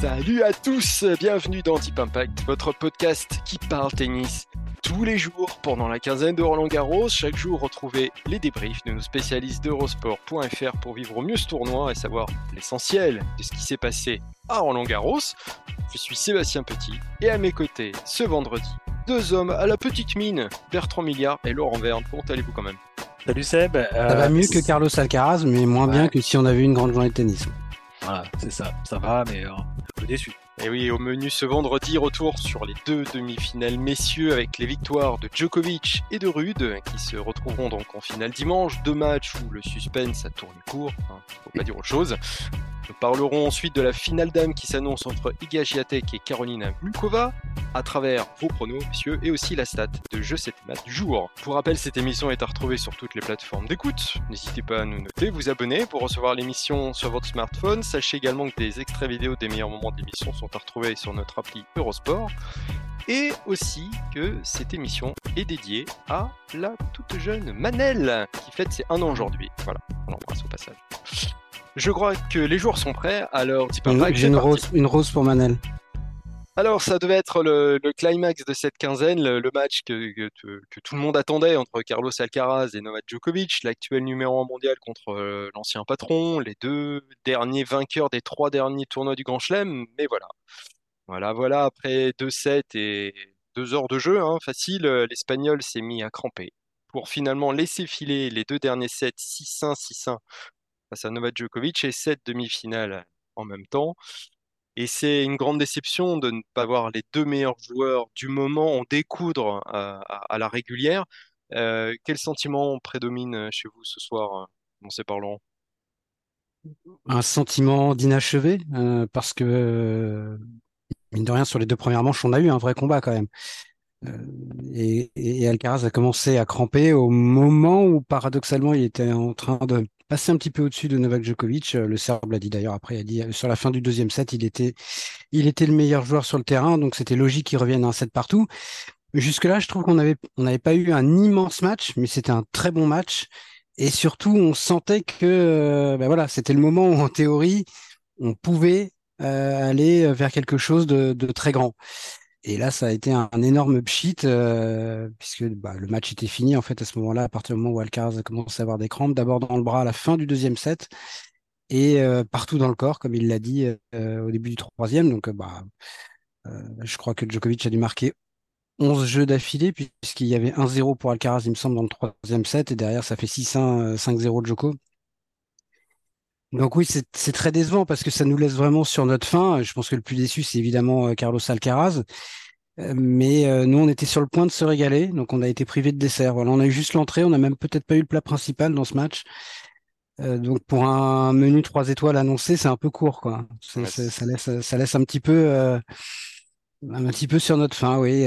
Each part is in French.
Salut à tous, bienvenue dans Deep Impact, votre podcast qui parle tennis tous les jours pendant la quinzaine de Roland Garros. Chaque jour, retrouvez les débriefs de nos spécialistes d'Eurosport.fr pour vivre au mieux ce tournoi et savoir l'essentiel de ce qui s'est passé à Roland Garros. Je suis Sébastien Petit et à mes côtés, ce vendredi, deux hommes à la petite mine, Bertrand Milliard et Laurent Verne. Comment allez-vous quand même? Salut Seb. Ça va mieux que Carlos Alcaraz, mais moins bien que si on avait une grande journée de tennis. Voilà, c'est ça. Ça va, mais euh, peu déçu. Et oui, au menu ce vendredi, retour sur les deux demi-finales messieurs avec les victoires de Djokovic et de Rude qui se retrouveront donc en finale dimanche. Deux matchs où le suspense a tourné court, hein, faut pas dire autre chose. Nous parlerons ensuite de la finale d'âme qui s'annonce entre Iga Swiatek et Carolina Mukova à travers vos pronos, messieurs, et aussi la stat de jeu 7 match du jour. Pour rappel, cette émission est à retrouver sur toutes les plateformes d'écoute. N'hésitez pas à nous noter, vous abonner pour recevoir l'émission sur votre smartphone. Sachez également que des extraits vidéo des meilleurs moments de l'émission sont à retrouver sur notre appli Eurosport. Et aussi que cette émission est dédiée à la toute jeune Manel qui fête ses un an aujourd'hui. Voilà, on l'embrasse au passage. Je crois que les joueurs sont prêts, alors J'ai une rose, une rose pour Manel. Alors, ça devait être le, climax de cette quinzaine, le, match que, tout le monde attendait entre Carlos Alcaraz et Novak Djokovic, l'actuel numéro 1 mondial contre euh, l'ancien patron, les deux derniers vainqueurs des trois derniers tournois du Grand Chelem. Mais voilà, voilà, voilà, après deux sets et deux heures de jeu, hein, facile, l'Espagnol s'est mis à cramper pour finalement laisser filer les deux derniers sets 6-1, 6-1 face à Novak Djokovic et sept demi-finales en même temps. Et c'est une grande déception de ne pas voir les deux meilleurs joueurs du moment en découdre à, à- la régulière. Euh, quel sentiment prédomine chez vous ce soir? euh, Commencez par Laurent. Un sentiment d'inachevé, euh, parce que, euh, mine de rien, sur les deux premières manches, on a eu un vrai combat quand même. Euh, et, et Alcaraz a commencé à cramper au moment où, paradoxalement, il était en train de passer un petit peu au-dessus de Novak Djokovic. Euh, Le Serbe l'a dit d'ailleurs après, il a dit euh, sur la fin du deuxième set, il était, il était le meilleur joueur sur le terrain, donc c'était logique qu'il revienne à un set partout. Jusque-là, je trouve qu'on avait, on n'avait pas eu un immense match, mais c'était un très bon match. Et surtout, on sentait que euh, ben voilà, c'était le moment où, en théorie, on pouvait aller vers quelque chose de très grand. Et là, ça a été un, énorme pchit, euh, puisque bah, le match était fini en fait à ce moment-là, à partir du moment où Alcaraz a commencé à avoir des crampes, d'abord dans le bras à la fin du deuxième set, et euh, partout dans le corps, comme il l'a dit euh, au début du troisième. Donc, bah, je crois que Djokovic a dû marquer 11 jeux d'affilée, puisqu'il y avait 1-0 pour Alcaraz, il me semble, dans le troisième set, et derrière, ça fait 6-1, euh, 5-0 de Djoko. Donc oui, c'est très décevant parce que ça nous laisse vraiment sur notre faim. Je pense que le plus déçu, c'est évidemment euh, Carlos Alcaraz. Euh, Mais euh, nous, on était sur le point de se régaler, donc on a été privé de dessert. Voilà, on a eu juste l'entrée, on n'a même peut-être pas eu le plat principal dans ce match. Euh, donc pour un menu trois étoiles annoncé, c'est un peu court, quoi. Ouais, ça laisse, ça laisse un petit peu, euh, un petit peu sur notre faim, oui.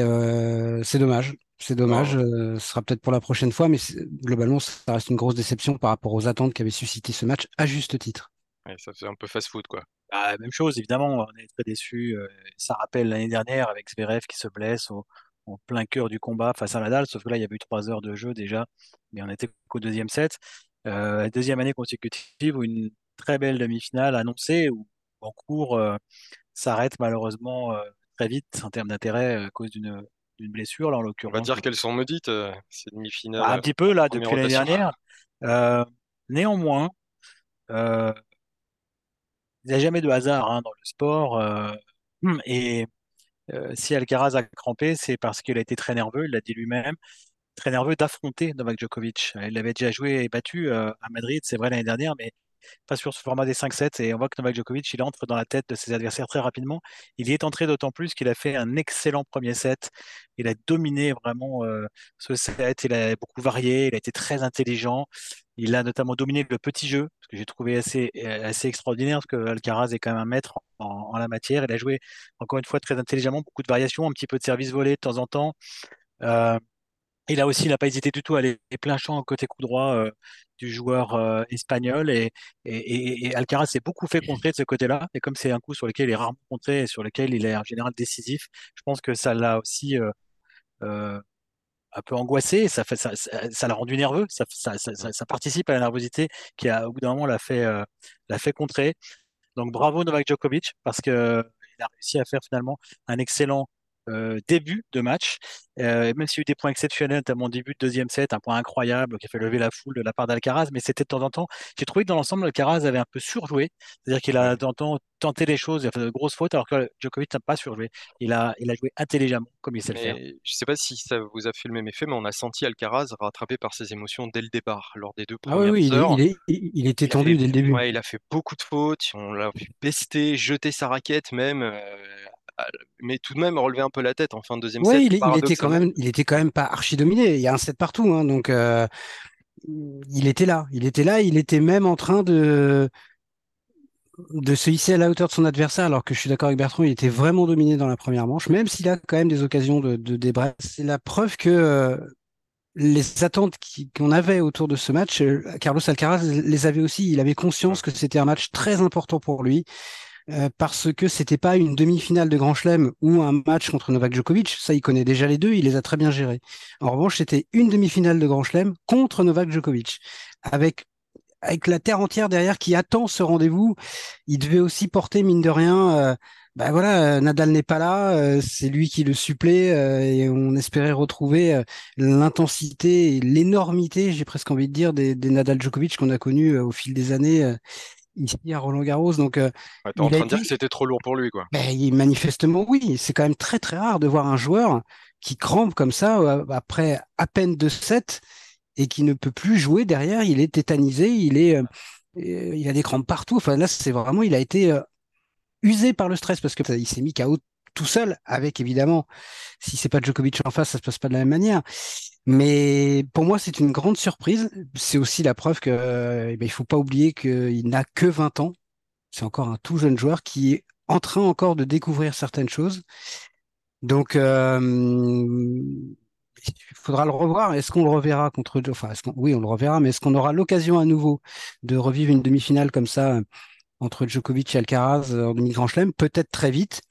C'est dommage. C'est dommage. Oh. Euh, ce sera peut-être pour la prochaine fois, mais globalement, ça reste une grosse déception par rapport aux attentes qu'avait suscité ce match, à juste titre. Ouais, ça fait un peu fast-food, quoi. Bah, même chose, évidemment, on est très déçus. euh, ça rappelle l'année dernière avec Zverev qui se blesse au, en plein cœur du combat face à Nadal, sauf que là, il y avait eu trois heures de jeu déjà, mais on n'était qu'au deuxième set. Euh, deuxième année consécutive où une très belle demi-finale annoncée, où en cours euh, s'arrête malheureusement euh, très vite en termes d'intérêt à cause d'une d'une blessure, là en On va l'occurrence. dire qu'elles sont maudites, euh, ces demi-finales. Bah, un petit peu là depuis l'année dernière. Euh, néanmoins, euh, il n'y a jamais de hasard hein, dans le sport. euh, et si Alcaraz a crampé, c'est parce qu'il a été très nerveux, il l'a dit lui-même, très nerveux d'affronter Novak Djokovic. Il avait déjà joué et battu à Madrid, c'est vrai l'année dernière, mais pas sur ce format des 5-7. Et on voit que Novak Djokovic, il entre dans la tête de ses adversaires très rapidement. Il y est entré d'autant plus qu'il a fait un excellent premier set. Il a dominé vraiment euh, ce set. Il a beaucoup varié. Il a été très intelligent. Il a notamment dominé le petit jeu, ce que j'ai trouvé assez, assez extraordinaire, parce que Alcaraz est quand même un maître en, la matière. Il a joué, encore une fois, très intelligemment, beaucoup de variations, un petit peu de service volé de temps en temps. Euh, il a aussi, il n'a pas hésité du tout à aller plein champ côté coup droit euh, du joueur euh, espagnol et, et, Alcaraz s'est beaucoup fait contrer de ce côté-là. Et comme c'est un coup sur lequel il est rarement contré et sur lequel il est en général décisif, je pense que ça l'a aussi un peu angoissé, ça l'a rendu nerveux, ça, participe à la nervosité qui a au bout d'un moment l'a fait euh, l'a fait contrer. Donc bravo Novak Djokovic parce que il a réussi à faire finalement un excellent euh, début de match. Euh, même s'il y a eu des points exceptionnels, notamment au début de deuxième set, un point incroyable qui a fait lever la foule de la part d'Alcaraz, mais c'était de temps en temps. J'ai trouvé que dans l'ensemble, Alcaraz avait un peu surjoué, c'est-à-dire qu'il a de temps en temps tenté les choses, il a fait de grosses fautes, alors que Djokovic n'a pas surjoué. Il a, il a joué intelligemment, comme il sait le faire. Je ne sais pas si ça vous a fait le même effet, mais on a senti Alcaraz rattrapé par ses émotions dès le départ, lors des deux ah premières oui, heures. Il, il, était tendu dès le début. Ouais, il a fait beaucoup de fautes, on l'a vu pester, jeter sa raquette même. Euh, mais tout de même relever un peu la tête en fin de deuxième set. Oui, il, était quand même, il était quand même pas archi dominé. Il y a un set partout, hein, donc euh, il était là. Il était là. Il était même en train de de se hisser à la hauteur de son adversaire, alors que je suis d'accord avec Bertrand, il était vraiment dominé dans la première manche, même s'il a quand même des occasions de, de C'est la preuve que euh, les attentes qu'on avait autour de ce match, euh, Carlos Alcaraz les avait aussi. Il avait conscience que c'était un match très important pour lui. Euh, parce que c'était pas une demi-finale de Grand Chelem ou un match contre Novak Djokovic. Ça, il connaît déjà les deux, il les a très bien gérés. En revanche, c'était une demi-finale de Grand Chelem contre Novak Djokovic, avec avec la terre entière derrière qui attend ce rendez-vous. Il devait aussi porter mine de rien. Bah voilà, euh, Nadal n'est pas là, c'est lui qui le supplée et on espérait retrouver l'intensité l'énormité, j'ai presque envie de dire, des, des Nadal Djokovic qu'on a connus au fil des années ici à Roland Garros. Donc, euh, t'es en train de dire que c'était trop lourd pour lui, quoi. Ben, manifestement, oui. C'est quand même très très rare de voir un joueur qui crampe comme ça euh, après à peine deux sets et qui ne peut plus jouer derrière. Il est tétanisé, il est, euh, il a des crampes partout. Enfin là, c'est vraiment, il a été usé par le stress parce que il s'est mis KO tout seul, avec évidemment, si c'est pas Djokovic en face, ça se passe pas de la même manière. Mais pour moi, c'est une grande surprise. C'est aussi la preuve que eh ben, il faut pas oublier qu'il n'a que 20 ans. C'est encore un tout jeune joueur qui est en train encore de découvrir certaines choses. Donc, euh, il faudra le revoir. Est-ce qu'on le reverra contre Enfin, oui, on le reverra, mais est-ce qu'on aura l'occasion à nouveau de revivre une demi-finale comme ça entre Djokovic et Alcaraz en demi-grand chelem? Peut-être très vite.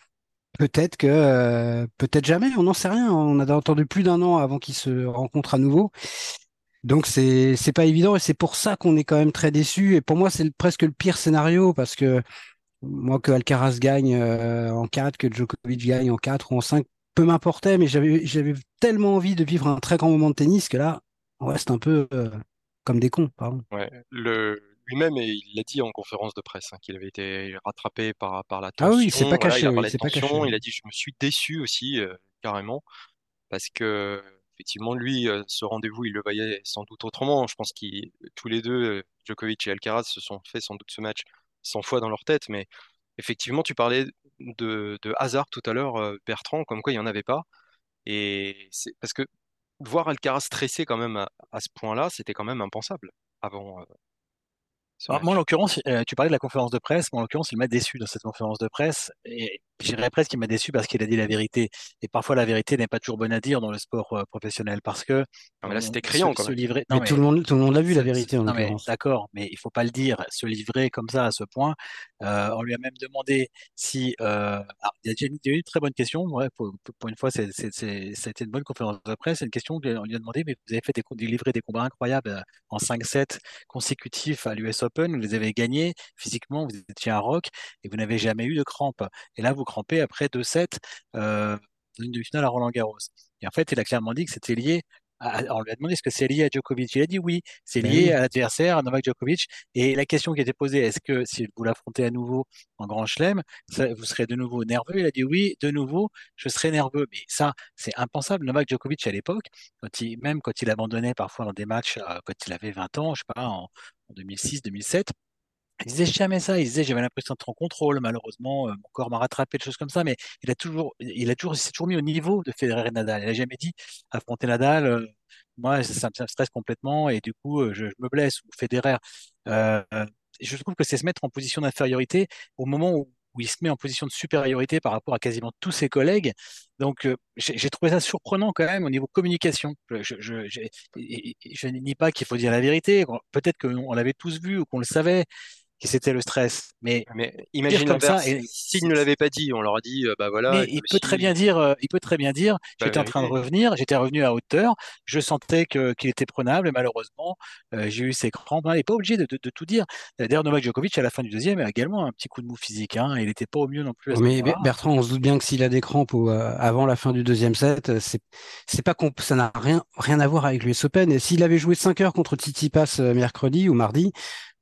Peut-être que, euh, peut-être jamais, on n'en sait rien. On a entendu plus d'un an avant qu'ils se rencontrent à nouveau. Donc c'est c'est pas évident et c'est pour ça qu'on est quand même très déçu. Et pour moi, c'est presque le pire scénario parce que moi que Alcaraz gagne euh, en 4, que Djokovic gagne en 4 ou en 5, peu m'importait, mais j'avais j'avais tellement envie de vivre un très grand moment de tennis que là, on reste un peu euh, comme des cons, pardon. Le lui-même, et il l'a dit en conférence de presse, hein, qu'il avait été rattrapé par, par la tension. Ah oui, c'est pas caché. il, a pas caché. il a dit Je me suis déçu aussi, euh, carrément, parce que, effectivement, lui, euh, ce rendez-vous, il le voyait sans doute autrement. Je pense qu'ils, tous les deux, Djokovic et Alcaraz, se sont fait sans doute ce match 100 fois dans leur tête. Mais effectivement, tu parlais de, de hasard tout à l'heure, Bertrand, comme quoi il n'y en avait pas. Et c'est parce que voir Alcaraz stressé quand même à, à ce point-là, c'était quand même impensable avant, moi, en l'occurrence, euh, tu parlais de la conférence de presse. Moi, en l'occurrence, il m'a déçu dans cette conférence de presse. J'irais presque qu'il m'a déçu parce qu'il a dit la vérité. Et parfois, la vérité n'est pas toujours bonne à dire dans le sport euh, professionnel parce que. Non, mais là, c'était criant, quand même. livrer... mais, tout le monde, tout le monde l'a vu, la vérité, en l'occurrence. D'accord, mais il faut pas le dire. Se livrer comme ça, à ce point. Euh, on lui a même demandé si. Euh... Alors, il y a déjà eu une très bonne question. Ouais, pour, pour, une fois, c'est, c'est, c'est, ça a été une bonne conférence de presse. C'est une question qu'on lui a demandé, mais vous avez fait des, livré des combats incroyables en 5-7 consécutifs à l'US Open. Vous les avez gagnés physiquement, vous étiez un rock et vous n'avez jamais eu de crampes. Et là, vous crampez après 2-7 euh, dans une demi-finale à Roland Garros. Et en fait, il a clairement dit que c'était lié on lui a demandé est-ce que c'est lié à Djokovic. Il a dit oui, c'est ben lié à l'adversaire, à Novak Djokovic. Et la question qui était posée, est-ce que si vous l'affrontez à nouveau en Grand Chelem, vous serez de nouveau nerveux? Il a dit oui, de nouveau, je serai nerveux. Mais ça, c'est impensable. Novak Djokovic à l'époque, même quand il abandonnait parfois dans des matchs, euh, quand il avait 20 ans, je sais pas, en, 2006, 2007, Il disait jamais ça. Il disait j'avais l'impression d'être en contrôle. Malheureusement, euh, mon corps m'a rattrapé, des choses comme ça. Mais il a toujours, il a toujours, s'est toujours mis au niveau de Federer et Nadal. Il a jamais dit affronter Nadal. euh, moi, ça, me stresse complètement et du coup, euh, je, me blesse ou Federer. Je trouve que c'est se mettre en position d'infériorité au moment où, il se met en position de supériorité par rapport à quasiment tous ses collègues. Donc, j'ai trouvé ça surprenant quand même au niveau communication. Je, je, je, je nie pas qu'il faut dire la vérité. Peut-être qu'on l'avait tous vu ou qu'on le savait que c'était le stress. Mais Mais dire imagine comme ça, et, S'il ne l'avait pas dit, on leur a dit, euh, bah voilà, mais je il peut très bien dire, euh, il peut très bien dire, Bah, j'étais en train de revenir, j'étais revenu à hauteur, je sentais que qu'il était prenable, et malheureusement, euh, j'ai eu ces crampes. hein. Il n'est pas obligé de, de- de tout dire. D'ailleurs, Novak Djokovic, à la fin du deuxième, a également un petit coup de mou physique. hein. Il n'était pas au mieux non plus Mais. Bertrand, on se doute bien que s'il a des crampes au, euh, avant la fin du deuxième set, euh, c'est c'est pas qu'on- ça n'a rien rien à voir avec l'US Open. Et s'il avait joué 5 heures contre Tsitsipas euh, mercredi ou mardi,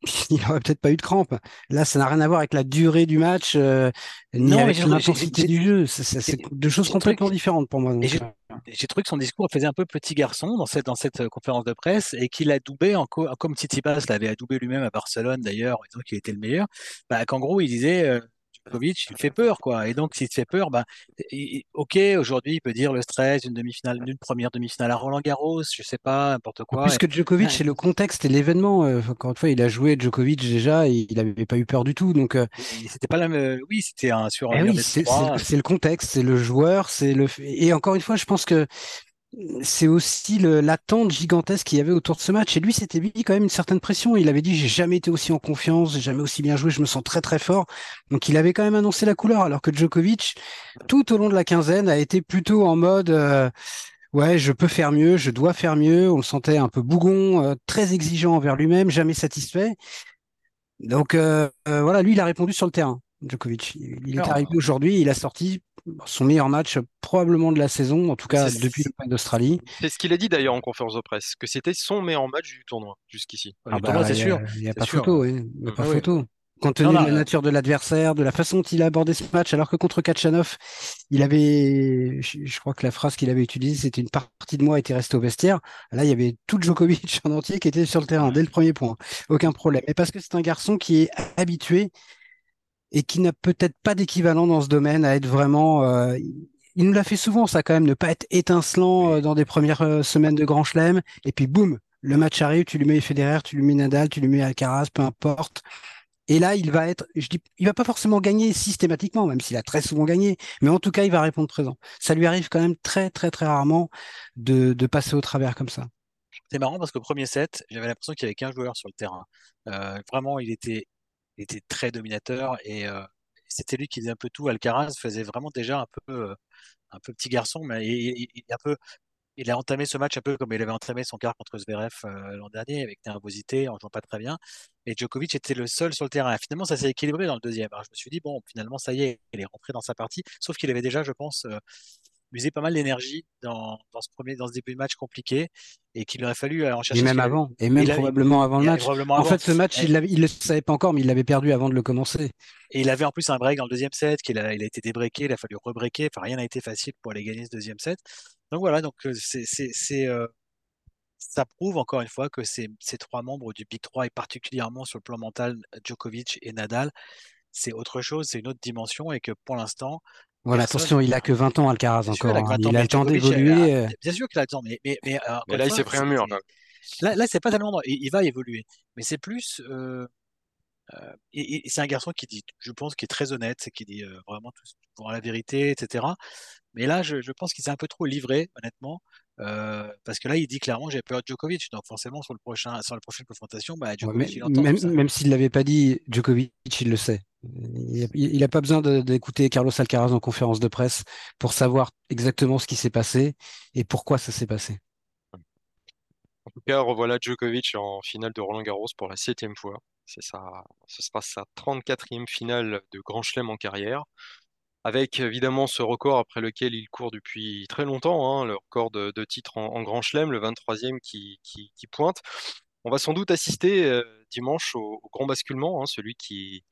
il aurait peut-être pas eu de crampes. Là, ça n'a rien à voir avec la durée du match, euh, ni Non, avec l'intensité du jeu. C'est deux choses complètement différentes pour moi. J'ai euh, j'ai trouvé que son discours faisait un peu petit garçon dans cette, dans cette euh, conférence de presse et qu'il en co- comme Tsitsipas l'avait adoubé lui-même à Barcelone d'ailleurs, en disant qu'il était le meilleur, bah, qu'en gros il disait euh, Djokovic, il fait peur quoi. Et donc s'il te fait peur, bah, il- ok, aujourd'hui il peut dire le stress d'une demi-finale, d'une première demi-finale à Roland-Garros, je sais pas, n'importe quoi. plus Et- que Djokovic, c'est le contexte et l'événement. euh, encore une fois, il a joué Djokovic déjà et il n'avait pas eu peur du tout. Donc, euh, c'était pas la même. Oui, c'était un sur un eh oui, c'est le contexte, c'est le joueur, c'est le. Et encore une fois, je pense que c'est aussi l'attente gigantesque qu'il y avait autour de ce match. Et lui, c'était mis quand même une certaine pression. Il avait dit, j'ai jamais été aussi en confiance, j'ai jamais aussi bien joué, je me sens très très fort. Donc il avait quand même annoncé la couleur, alors que Djokovic, tout au long de la quinzaine, a été plutôt en mode, euh, ouais, je peux faire mieux, je dois faire mieux. On le sentait un peu bougon, euh, très exigeant envers lui-même, jamais satisfait. Donc euh, voilà, lui, il a répondu sur le terrain. Djokovic. Il est arrivé aujourd'hui, il a sorti son meilleur match probablement de la saison, en tout cas depuis l'Open d'Australie. c'est ce qu'il a dit d'ailleurs en conférence de presse, que c'était son meilleur match du tournoi jusqu'ici. Ah le tournoi, bah, c'est sûr. a, il y a pas sûr. photo, oui. Il y a pas photo. Compte tenu non, de la nature de l'adversaire, de la façon dont il a abordé ce match, alors que contre Kachanov, il avait, je, je crois que la phrase qu'il avait utilisée, c'était une partie de moi était restée au vestiaire. Là, il y avait tout Djokovic en entier qui était sur le terrain dès le premier point. Aucun problème. Et parce que c'est un garçon qui est habitué et qui n'a peut-être pas d'équivalent dans ce domaine à être vraiment. euh, il nous l'a fait souvent, ça quand même, ne pas être étincelant euh, dans des premières euh, semaines de Grand Chelem, et puis boum, le match arrive, tu lui mets Federer, tu lui mets Nadal, tu lui mets Alcaraz, peu importe. Et là, il va être, je dis, il va pas forcément gagner systématiquement, même s'il a très souvent gagné, mais en tout cas, il va répondre présent. Ça lui arrive quand même très, très, très rarement de, passer au travers comme ça. C'est marrant parce qu'au premier set, j'avais l'impression qu'il y avait qu'un joueur sur le terrain. Vraiment, il était, il était très dominateur et euh, c'était lui qui faisait un peu tout. Alcaraz faisait vraiment déjà un peu, euh, un petit garçon, mais il, a entamé ce match un peu comme il avait entamé son quart contre Zverev euh, l'an dernier, avec nervosité, en jouant pas très bien. Et Djokovic était le seul sur le terrain. Finalement, ça s'est équilibré dans le deuxième. Alors, je me suis dit, bon, finalement, ça y est, il est rentré dans sa partie. Sauf qu'il avait déjà, je pense, usé pas mal d'énergie dans, dans ce premier, dans ce début de match compliqué et qu'il aurait fallu en Et chercher. même qu'il avait- avant, et même il probablement avant le match. probablement En avant. fait, ce match, Et- il ne le savait pas encore, mais il l'avait perdu avant de le commencer. Et il avait en plus un break dans le deuxième set, qu'il a, il a été débreaké, il a fallu rebreaker. Enfin, rien n'a été facile pour aller gagner ce deuxième set. Donc voilà, donc euh, c'est, euh, ça prouve encore une fois que ces, ces trois membres du Big 3, et particulièrement sur le plan mental, Djokovic et Nadal, c'est autre chose, c'est une autre dimension, et que pour l'instant, Voilà, personne. attention, il a que 20 ans, Alcaraz, Bien sûr, il encore. a que hein. 20 ans, Il a mais le temps d'évoluer. euh, euh. Bien sûr qu'il a le temps, mais, mais, mais, euh, Mais là, il s'est pris un mur. Là. Là, c'est pas tellement. Il, il va évoluer, mais c'est plus. euh, euh, et, et c'est un garçon qui dit, je pense, qui est très honnête, c'est qui dit euh, vraiment tout pour la vérité, etc. Mais là, je, je pense qu'il s'est un peu trop livré, honnêtement, euh, parce que là, il dit clairement, j'ai peur de Djokovic. Donc forcément, sur le prochain, sur la prochaine confrontation, bah, Ouais, Djokovic, mais- il entend même ça. même s'il ne l'avait pas dit, Djokovic, il le sait. Il n'a pas besoin d'écouter Carlos Alcaraz en conférence de presse pour savoir exactement ce qui s'est passé et pourquoi ça s'est passé. En tout cas, revoilà Djokovic en finale de Roland-Garros pour la septième fois. C'est sa, ce sera sa 34e finale de Grand Chelem en carrière. Avec évidemment ce record après lequel il court depuis très longtemps, hein, le record de, titres en, Grand Chelem, le 23e qui, pointe. On va sans doute assister euh, dimanche au, grand basculement, hein, celui qui,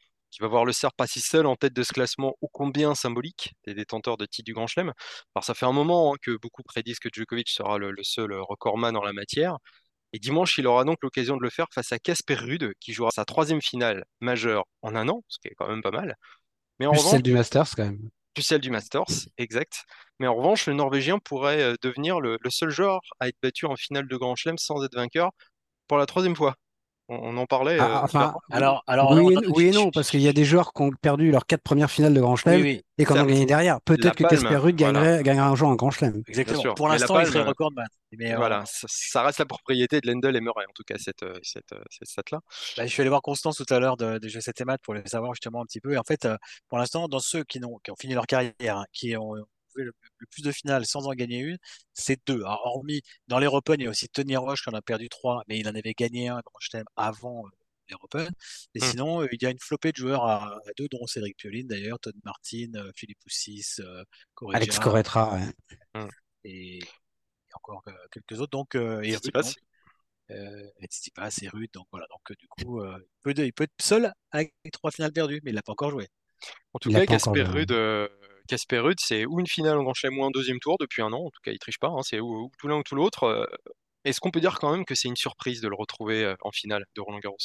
va voir le Serbe passer seul en tête de ce classement ô combien symbolique des détenteurs de titres du Grand Chelem. Alors ça fait un moment hein, que beaucoup prédisent que Djokovic sera le, seul recordman en la matière. Et dimanche, il aura donc l'occasion de le faire face à Casper Ruud, qui jouera sa troisième finale majeure en un an, ce qui est quand même pas mal. Mais en plus celle du Masters quand même. Plus celle du Masters, exact. Mais en revanche, le Norvégien pourrait euh, devenir le, le seul joueur à être battu en finale de Grand Chelem sans être vainqueur pour la troisième fois. On, en parlait. Ah, euh, enfin, alors, alors, oui, et, non, parce qu'il y a des joueurs qui ont perdu leurs quatre premières finales de Grand Chelem et qui ont gagné derrière. Peut-être que Casper Ruud gagnerait, gagnera un jour un Grand Chelem. Exactement. Pour l'instant, il serait recordman. Mais euh, voilà, ça, reste la propriété de Lendl et Murray, en tout cas, cette, euh, cette, cette stat-là. Bah, je suis allé voir Constance tout à l'heure de, de G7 et Math pour les savoir justement un petit peu. Et en fait, pour l'instant, dans ceux qui, ont, qui ont fini leur carrière, hein, qui ont le, plus de finales sans en gagner une, c'est deux. Alors, hormis dans les Open, il y a aussi Tony Roche qui en a perdu trois, mais il en avait gagné un Grand Chelem avant les Open. Et mmh. sinon, euh, il y a une flopée de joueurs à, deux, dont Cédric Pioline d'ailleurs, Todd Martin, euh, Philippe Poussis, euh, Alex Corretra, mmh. et, encore quelques autres. Donc, et Tsitsipas. et Rude. Donc voilà, donc du coup, il, peut, il, peut, être seul avec trois finales perdues, mais il l'a pas encore joué. En tout cas, Casper Rude, Casper c'est ou une finale en Grand Chelem ou un deuxième tour depuis un an. En tout cas, il triche pas. Hein, c'est ou, tout l'un ou tout l'autre. Est-ce qu'on peut dire quand même que c'est une surprise de le retrouver en finale de Roland Garros?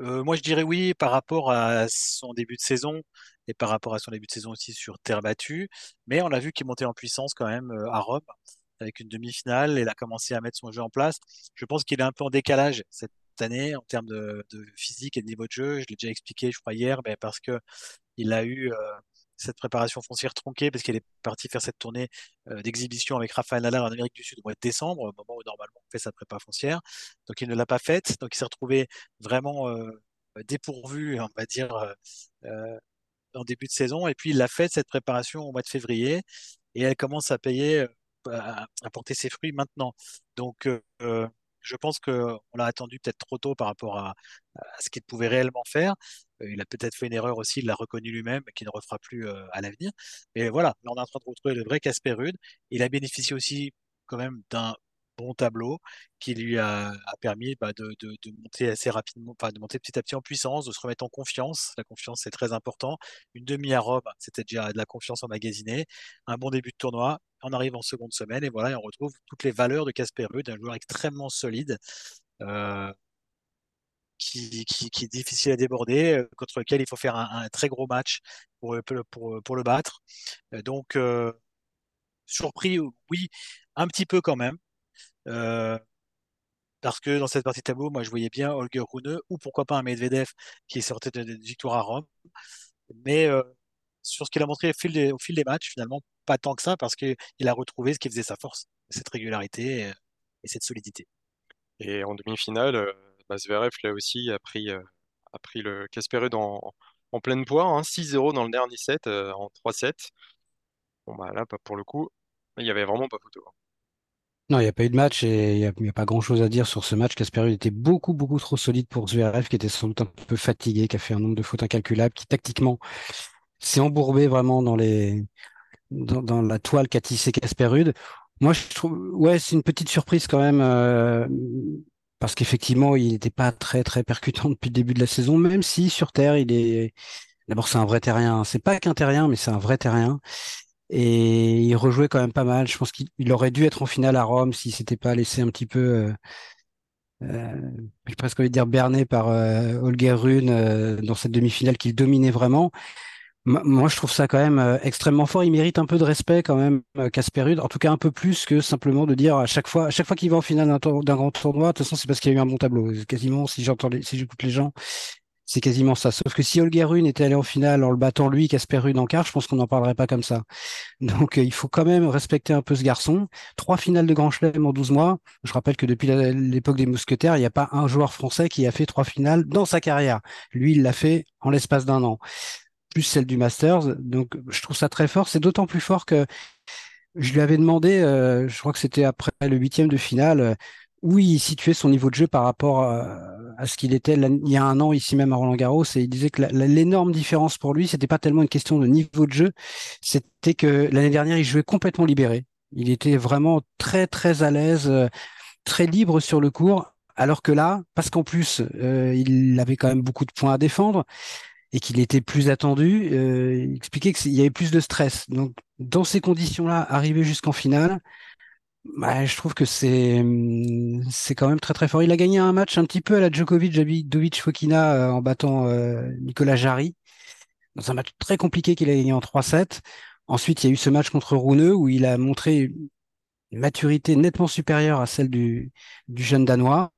Euh, moi, je dirais oui par rapport à son début de saison et par rapport à son début de saison aussi sur terre battue. Mais on a vu qu'il montait en puissance quand même euh, à Rome avec une demi-finale. Il a commencé à mettre son jeu en place. Je pense qu'il est un peu en décalage cette année en termes de, physique et de niveau de jeu. Je l'ai déjà expliqué, je crois, hier, mais parce que il a eu euh, cette préparation foncière tronquée parce qu'il est parti faire cette tournée euh, d'exhibition avec Rafael Nadal en Amérique du Sud au mois de décembre, au moment où normalement on fait sa prépa foncière. Donc il ne l'a pas faite, donc il s'est retrouvé vraiment euh, dépourvu, on va dire, euh, en début de saison. Et puis il a fait cette préparation au mois de février et elle commence à payer, à, porter ses fruits maintenant. Donc je pense qu'on l'a attendu peut-être trop tôt par rapport à, ce qu'il pouvait réellement faire. Euh, il a peut-être fait une erreur aussi, il l'a reconnu lui-même, qu'il ne refera plus euh, à l'avenir. Mais voilà, là on est en train de retrouver le vrai Casper Rude. Il a bénéficié aussi quand même d'un tableau qui lui a, permis bah, de, monter assez rapidement, enfin, de monter petit à petit en puissance, de se remettre en confiance. La confiance, c'est très important. Une demi à Rome, c'était déjà de la confiance emmagasinée. Un bon début de tournoi. On arrive en seconde semaine et voilà, on retrouve toutes les valeurs de Casper Ruud, un joueur extrêmement solide. Euh, qui, qui, est difficile à déborder, euh, contre lequel il faut faire un, très gros match pour, pour, pour le battre. Euh, donc, surpris, oui, un petit peu quand même. Parce que dans cette partie tableau, moi, je voyais bien Holger Rune ou pourquoi pas un Medvedev qui sortait de, de victoire à Rome. Mais sur ce qu'il a montré au fil, des, matchs, finalement, pas tant que ça, parce qu'il a retrouvé ce qui faisait sa force, cette régularité et cette solidité. Et en demi-finale, bah, Zverev, là aussi, a pris, euh, a pris le Casper en, en pleine poire, 6-0 hein, dans le dernier set, euh, en 3-7. Bon, bah là, pour le coup, il n'y avait vraiment pas photo. Hein. Non, il n'y a pas eu de match et il n'y a, pas grand-chose à dire sur ce match. Casper était beaucoup, beaucoup trop solide pour Zverev, qui était sans doute un peu fatigué, qui a fait un nombre de fautes incalculables, qui tactiquement s'est embourbé vraiment dans les dans, la toile qu'a tissé Casper Moi, je trouve, ouais, c'est une petite surprise quand même. Euh, parce qu'effectivement, il n'était pas très très percutant depuis le début de la saison, même si sur terre, il est d'abord c'est un vrai terrien. C'est pas qu'un terrien, mais c'est un vrai terrien. Et il rejouait quand même pas mal. Je pense qu'il aurait dû être en finale à Rome s'il s'était pas laissé un petit peu, euh, euh, je presque envie de dire berné par euh, Holger Rune euh, dans cette demi-finale qu'il dominait vraiment. Moi, je trouve ça quand même euh, extrêmement fort. Il mérite un peu de respect quand même, euh, Casper Ruud. En tout cas, un peu plus que simplement de dire à chaque fois, à chaque fois qu'il va en finale d'un grand tournoi, de toute façon, c'est parce qu'il y a eu un bon tableau. Quasiment, si j'entends, si j'écoute les gens, c'est quasiment ça. Sauf que si Holger Rune était allé en finale en le battant lui, Casper Ruud en quart, je pense qu'on n'en parlerait pas comme ça. Donc, euh, il faut quand même respecter un peu ce garçon. Trois finales de Grand Chelem en 12 mois. Je rappelle que depuis l'époque des Mousquetaires, il n'y a pas un joueur français qui a fait trois finales dans sa carrière. Lui, il l'a fait en l'espace d'un an plus celle du Masters. Donc, je trouve ça très fort. C'est d'autant plus fort que je lui avais demandé, euh, je crois que c'était après le huitième de finale, euh, où il situait son niveau de jeu par rapport à, ce qu'il était il y a un an ici même à Roland Garros. Et il disait que l'énorme différence pour lui, c'était pas tellement une question de niveau de jeu, c'était que l'année dernière, il jouait complètement libéré. Il était vraiment très très à l'aise, euh, très libre sur le court. Alors que là, parce qu'en plus, il avait quand même beaucoup de points à défendre, et qu'il était plus attendu, euh, il expliquait qu'il y avait plus de stress. Donc, dans ces conditions-là, arriver jusqu'en finale, Bah, je trouve que c'est c'est quand même très très fort. Il a gagné un match un petit peu à la Djokovic, Davidovic Fokina euh, en battant euh, Nicolas Jarry dans un match très compliqué qu'il a gagné en 3-7. Ensuite, il y a eu ce match contre Rune où il a montré une maturité nettement supérieure à celle du, jeune Danois.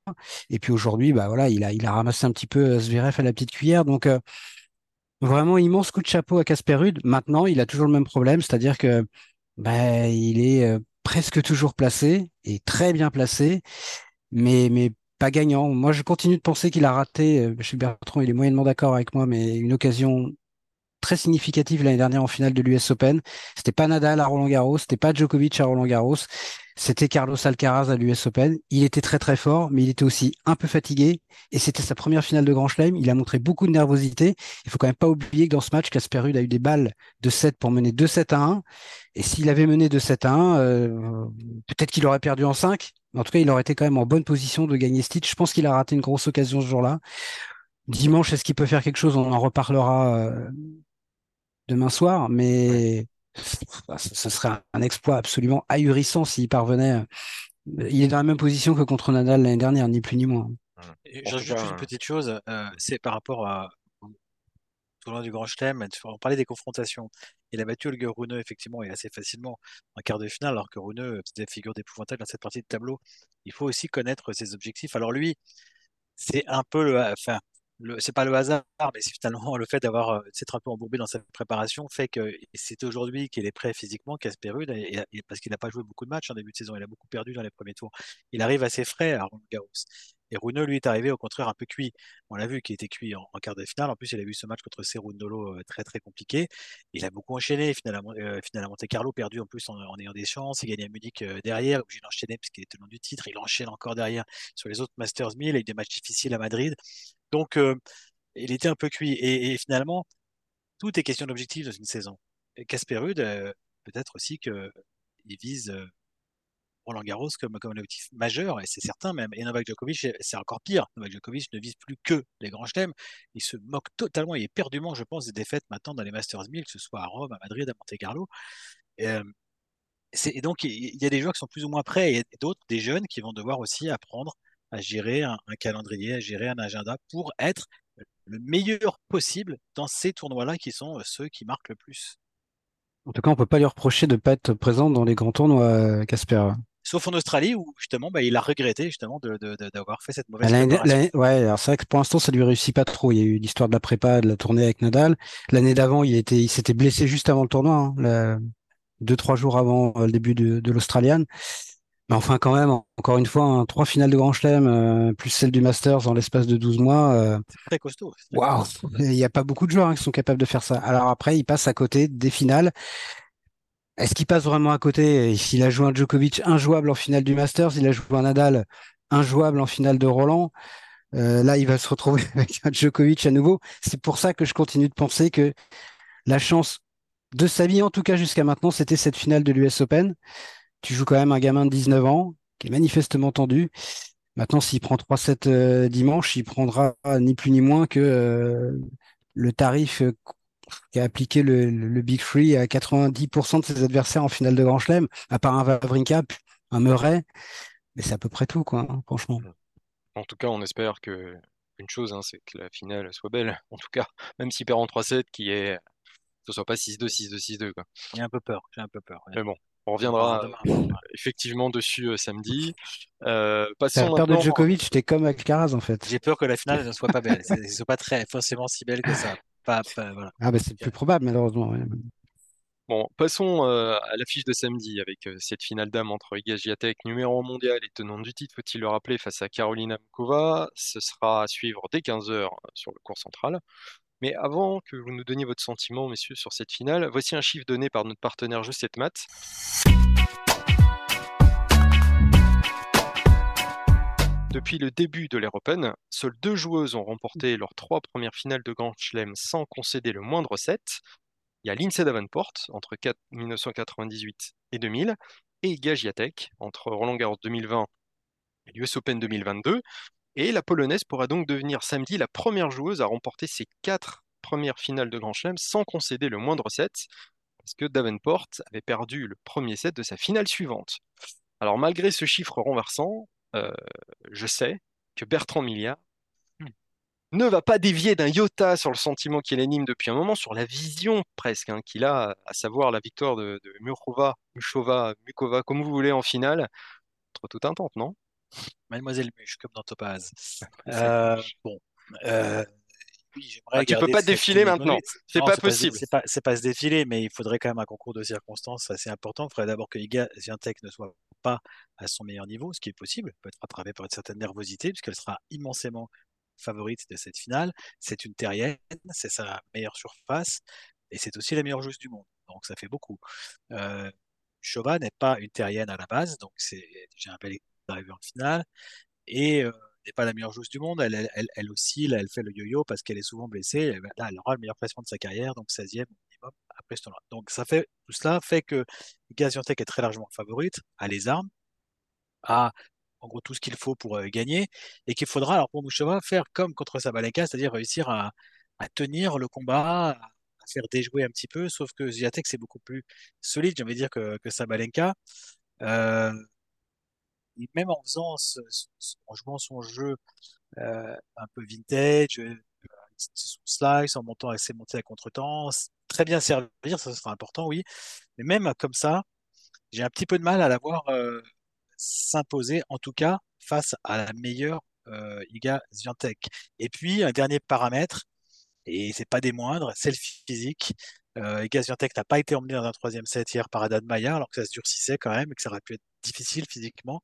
Et puis aujourd'hui, bah voilà, il a, il a ramassé un petit peu euh, Zverev à la petite cuillère. Donc vraiment immense coup de chapeau à Casper Ruud. Maintenant, il a toujours le même problème, c'est-à-dire que bah, il est presque toujours placé et très bien placé, mais, mais pas gagnant. Moi, je continue de penser qu'il a raté, je suis Bertrand, il est moyennement d'accord avec moi, mais une occasion très significative l'année dernière en finale de l'US Open. C'était pas Nadal à Roland Garros, c'était pas Djokovic à Roland Garros, c'était Carlos Alcaraz à l'US Open. Il était très très fort, mais il était aussi un peu fatigué et c'était sa première finale de Grand Chelem. Il a montré beaucoup de nervosité. Il faut quand même pas oublier que dans ce match, Casper Ruud a eu des balles de 7 pour mener 2-7 à 1. Et s'il avait mené 2-7 à 1, euh, peut-être qu'il aurait perdu en 5. Mais en tout cas, il aurait été quand même en bonne position de gagner ce titre. Je pense qu'il a raté une grosse occasion ce jour-là. Dimanche, est-ce qu'il peut faire quelque chose? On en reparlera euh, demain soir, mais ce serait un exploit absolument ahurissant s'il parvenait. Il est dans la même position que contre Nadal l'année dernière, ni plus ni moins. J'ajoute juste une petite chose, euh, c'est par rapport à tournoi du Grand Chelem, on parlait des confrontations. Il a battu Holger Rune effectivement et assez facilement en quart de finale, alors que Rune c'était figure d'épouvantable dans cette partie de tableau. Il faut aussi connaître ses objectifs. Alors lui, c'est un peu le, enfin, c'est pas le hasard, mais c'est finalement le fait d'avoir euh, s'être un peu embourbé dans sa préparation fait que c'est aujourd'hui qu'il est prêt physiquement, Casper Ruud, et, parce qu'il n'a pas joué beaucoup de matchs en début de saison, il a beaucoup perdu dans les premiers tours. Il arrive assez frais à Roland Garros. Et Rune, lui, est arrivé au contraire un peu cuit. On l'a vu qu'il était cuit en, quart de finale. En plus, il a vu ce match contre Cerundolo euh, très très compliqué. Il a beaucoup enchaîné. Finalement, euh, à Monte Carlo, perdu en plus en, ayant des chances. Il gagne à Munich euh, derrière, obligé d'enchaîner puisqu'il le nom du titre. Il enchaîne encore derrière sur les autres Masters 1000. Il a eu des matchs difficiles à Madrid. Donc, il était un peu cuit. Et, finalement, tout est question d'objectif dans une saison. Casper Ruud, peut-être aussi qu'il vise Roland Garros comme, comme un objectif majeur, et c'est certain même. Et Novak Djokovic, c'est encore pire. Novak Djokovic ne vise plus que les grands chelems. Il se moque totalement, il est perdument, je pense, des défaites maintenant dans les Masters 1000, que ce soit à Rome, à Madrid, à Monte Carlo. Et, euh, et donc, il y a des joueurs qui sont plus ou moins prêts, et d'autres, des jeunes, qui vont devoir aussi apprendre à gérer un, calendrier, à gérer un agenda pour être le meilleur possible dans ces tournois-là qui sont euh, ceux qui marquent le plus. En tout cas, on peut pas lui reprocher de ne pas être présent dans les grands tournois, euh, Casper. Sauf en Australie où justement bah, il a regretté justement d'avoir fait cette mauvaise préparation. Ouais, alors c'est vrai que pour l'instant ça lui réussit pas trop. Il y a eu l'histoire de la prépa, de la tournée avec Nadal. L'année d'avant, il était, il s'était blessé juste avant le tournoi, hein, deux trois jours avant euh, le début de, de l'Australian. Mais enfin quand même, encore une fois, hein, trois finales de Grand Chelem euh, plus celle du Masters en l'espace de 12 mois. Euh, c'est très costaud. Waouh, il n'y a pas beaucoup de joueurs hein, qui sont capables de faire ça. Alors après, il passe à côté des finales est-ce qu'il passe vraiment à côté? S'il a joué un Djokovic injouable en finale du Masters, il a joué un Nadal injouable en finale de Roland. Euh, là, il va se retrouver avec un Djokovic à nouveau. C'est pour ça que je continue de penser que la chance de sa vie, en tout cas jusqu'à maintenant, c'était cette finale de l'US Open. Tu joues quand même un gamin de 19 ans qui est manifestement tendu. Maintenant, s'il prend 3-7 euh, dimanche, il prendra ni plus ni moins que euh, le tarif qui a appliqué le, Big Free à 90% de ses adversaires en finale de Grand Chelem, à part un Vavrinka, un Murray. Mais c'est à peu près tout, quoi, hein, franchement. En tout cas, on espère que une chose, hein, c'est que la finale soit belle. En tout cas, même s'il perd en 3-7, qui est ce soit pas 6-2, 6-2, 6-2. J'ai un peu peur, j'ai un peu peur. Mais bon, on reviendra effectivement dessus euh, samedi. Euh, passons peur de Djokovic, j'étais comme Alcaraz en fait. J'ai peur que la finale ne soit pas belle, ne soit pas très forcément si belle que ça. Ah bah c'est plus probable malheureusement. Bon, passons euh, à l'affiche de samedi avec euh, cette finale d'âme entre Iga Swiatek, numéro mondial et tenant du titre, faut-il le rappeler, face à Carolina Mkova. Ce sera à suivre dès 15h sur le cours central. Mais avant que vous nous donniez votre sentiment, messieurs, sur cette finale, voici un chiffre donné par notre partenaire Jeu 7 Maths. Depuis le début de l'Air Open, seules deux joueuses ont remporté leurs trois premières finales de Grand Chelem sans concéder le moindre set. Il y a Lindsay Davenport entre 1998 et 2000 et Gajiatek entre Roland Garros 2020 et l'US Open 2022. Et la Polonaise pourra donc devenir samedi la première joueuse à remporter ses quatre premières finales de Grand Chelem sans concéder le moindre set, parce que Davenport avait perdu le premier set de sa finale suivante. Alors malgré ce chiffre renversant, euh, je sais que Bertrand Milliard Hmm. ne va pas dévier d'un iota sur le sentiment qui l'anime depuis un moment, sur la vision presque hein, qu'il a, à savoir la victoire de, de Murova, Muchova, Mukova, comme vous voulez, en finale. Trop tout un tente, non? Mademoiselle Muche, comme dans Topaz. Euh, bon. euh, oui, Ah, tu peux pas défiler maintenant. C'est pas possible. C'est pas, pas se défiler, mais il faudrait quand même un concours de circonstances assez important. Il faudrait d'abord que Iga Swiatek ne soit pas à son meilleur niveau, ce qui est possible. Elle peut être rattrapée par une certaine nervosité, puisqu'elle sera immensément favorite de cette finale. C'est une terrienne, c'est sa meilleure surface, et c'est aussi la meilleure joueuse du monde. Donc ça fait beaucoup. Euh, Chova n'est pas une terrienne à la base, donc c'est déjà un bel arrivé en finale et euh, n'est pas la meilleure joueuse du monde. Elle, elle, elle, oscille, elle fait le yo-yo parce qu'elle est souvent blessée. Là, elle aura le meilleur placement de sa carrière, donc 16e minimum après ce tournoi. Donc ça fait, tout cela fait que Gaziantep est très largement favorite, a les armes, a en gros tout ce qu'il faut pour euh, gagner, et qu'il faudra alors pour Mouchova faire comme contre Sabalenka, c'est-à-dire réussir à, à tenir le combat, à, faire déjouer un petit peu, sauf que Zviatek c'est beaucoup plus solide, j'ai dire, que, que Sabalenka. Euh, et même en faisant ce- ce- en jouant son jeu euh, un peu vintage, euh, son slice, en montant assez monté à contre-temps, très bien servir, ça sera important, oui. Mais même comme ça, j'ai un petit peu de mal à la voir euh, s'imposer, en tout cas face à la meilleure euh, Iga Swiatek. Et puis un dernier paramètre, et c'est pas des moindres, c'est le physique. Euh, Iga Swiatek n'a pas été emmené dans un troisième set hier par Haddad Maia, alors que ça se durcissait quand même et que ça aurait pu être difficile physiquement,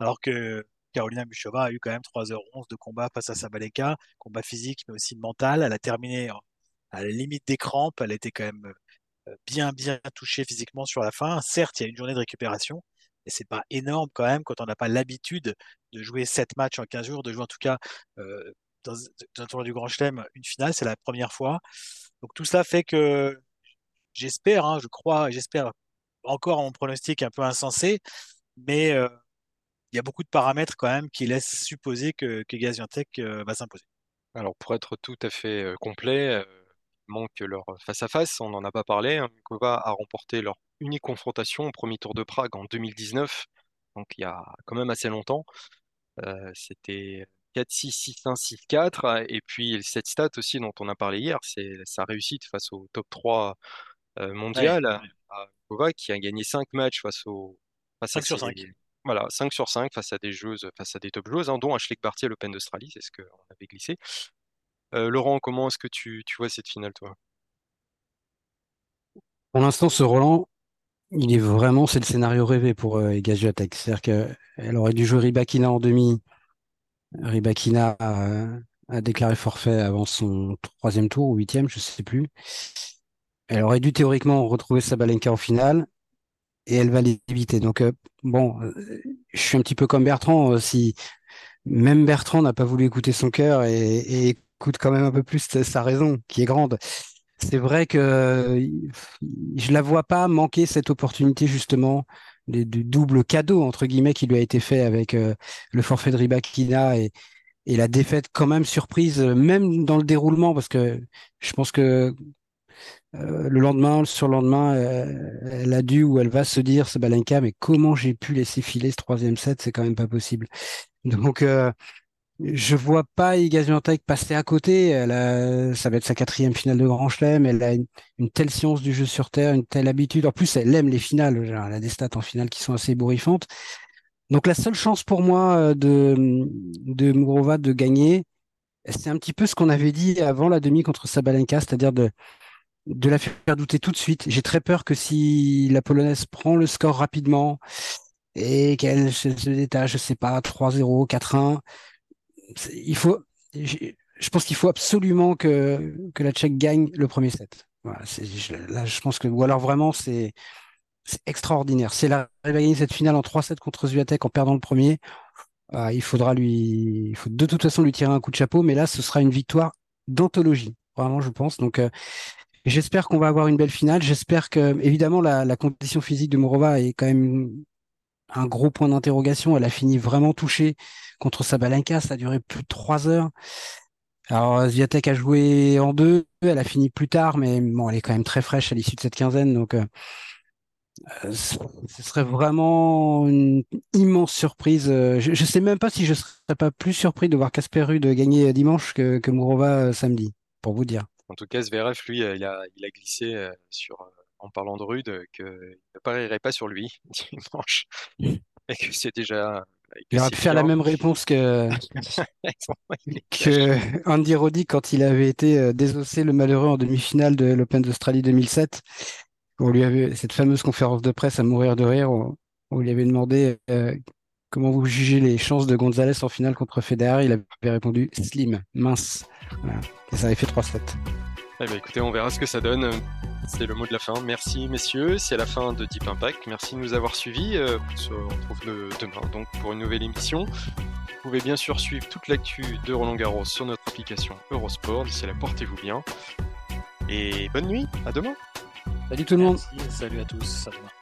alors que Carolina Muchova a eu quand même 3h11 de combat face à Sabalenka, combat physique mais aussi mental. Elle a terminé à la limite des crampes, elle était quand même euh, bien bien touchée physiquement sur la fin. Certes, il y a une journée de récupération, mais c'est pas énorme quand même quand on n'a pas l'habitude de jouer 7 matchs en 15 jours, de jouer en tout cas euh, dans, dans un tournoi du Grand Chelem une finale, c'est la première fois. Donc tout cela fait que j'espère, hein, je crois, j'espère encore mon pronostic un peu insensé, mais euh, il y a beaucoup de paramètres quand même qui laissent supposer que, que Gaziantep euh, va s'imposer. Alors pour être tout à fait euh, complet, il manque leur face-à-face, on n'en a pas parlé. hein. A remporté leur unique confrontation au premier tour de Prague en 2019, donc il y a quand même assez longtemps. C'était 4-6, 6-1, 6-4. Et puis cette stat aussi dont on a parlé hier, c'est sa réussite face au top 3 euh, mondial, Ouais, à Mukova, qui a gagné 5 matchs face au, face à 5 sur ses- 5. Voilà, 5 sur 5 face à des joueuses, face à des top joueuses, hein, dont Ashleigh Barty à l'Open d'Australie, c'est ce qu'on avait glissé. Euh, Laurent, comment est-ce que tu, tu vois cette finale, toi? Pour l'instant, ce Roland, il est vraiment, c'est le scénario rêvé pour euh, Swiatek. C'est-à-dire qu'elle aurait dû jouer Rybakina en demi. Rybakina a, a déclaré forfait avant son troisième tour ou huitième, je sais plus. Elle aurait dû théoriquement retrouver Sabalenka en finale et elle va l'éviter. Donc euh, bon, euh, je suis un petit peu comme Bertrand. euh, si même Bertrand n'a pas voulu écouter son cœur et, écoute quand même un peu plus sa raison, qui est grande. C'est vrai que euh, je la vois pas manquer cette opportunité justement du double cadeau entre guillemets qui lui a été fait avec le forfait de Rybakina et, et la défaite quand même surprise, même dans le déroulement, parce que je pense que euh, le lendemain, le surlendemain, euh, elle a dû ou elle va se dire, Sabalenka, mais comment j'ai pu laisser filer ce troisième set, c'est quand même pas possible. Donc, euh, je vois pas Iga Swiatek passer à côté. Elle a, ça va être sa quatrième finale de Grand Chelem. Elle a une, telle science du jeu sur terre, une telle habitude. En plus, elle aime les finales. Elle a des stats en finale qui sont assez ébouriffantes. Donc, la seule chance pour moi euh, de, de Mugrova de gagner, c'est un petit peu ce qu'on avait dit avant la demi contre Sabalenka, c'est-à-dire de, de la faire douter tout de suite. J'ai très peur que si la Polonaise prend le score rapidement et qu'elle se, détache, je sais pas, 3-0, 4-1, c'est- il faut, j'ai- je pense qu'il faut absolument que, la Tchèque gagne le premier set. C'est, je- pense que, ou alors vraiment, c'est, c'est extraordinaire. Arrive à gagner cette finale en 3-7 contre Swiatek en perdant le premier, ah, il faudra lui, il faut de toute façon lui tirer un coup de chapeau, mais là, ce sera une victoire d'anthologie, vraiment, je pense. Donc, euh, j'espère qu'on va avoir une belle finale. J'espère que, évidemment, la, la condition physique de Morova est quand même un gros point d'interrogation. Elle a fini vraiment touchée contre Sabalenka. Ça a duré plus de trois heures. Alors, Swiatek a joué en deux. Elle a fini plus tard, mais bon, elle est quand même très fraîche à l'issue de cette quinzaine. Donc, euh, Euh, ce serait vraiment une immense surprise. Euh, je ne sais même pas si je serais pas plus surpris de voir Casper Ruud gagner dimanche que, que Mourova samedi, pour vous dire. En tout cas, Zverev, lui, il a, il a glissé sur, en parlant de Rude qu'il ne parierait pas sur lui dimanche et que c'est déjà il aurait pu faire la même réponse que, que Andy Roddick quand il avait été euh, désossé le malheureux en demi-finale de l'Open d'Australie 2007. On lui avait cette fameuse conférence de presse à mourir de rire où on lui avait demandé euh, comment vous jugez les chances de Gonzalez en finale contre Federer? Il avait répondu slim, mince. Et ça avait fait 3-7. Eh ben, écoutez, on verra ce que ça donne. C'est le mot de la fin. Merci messieurs, c'est la fin de Deep Impact. Merci de nous avoir suivis. Euh, on se retrouve demain donc pour une nouvelle émission. Vous pouvez bien sûr suivre toute l'actu de Roland Garros sur notre application Eurosport. D'ici là, portez-vous bien. Et bonne nuit, à demain. Salut tout le monde. salut à tous, à demain.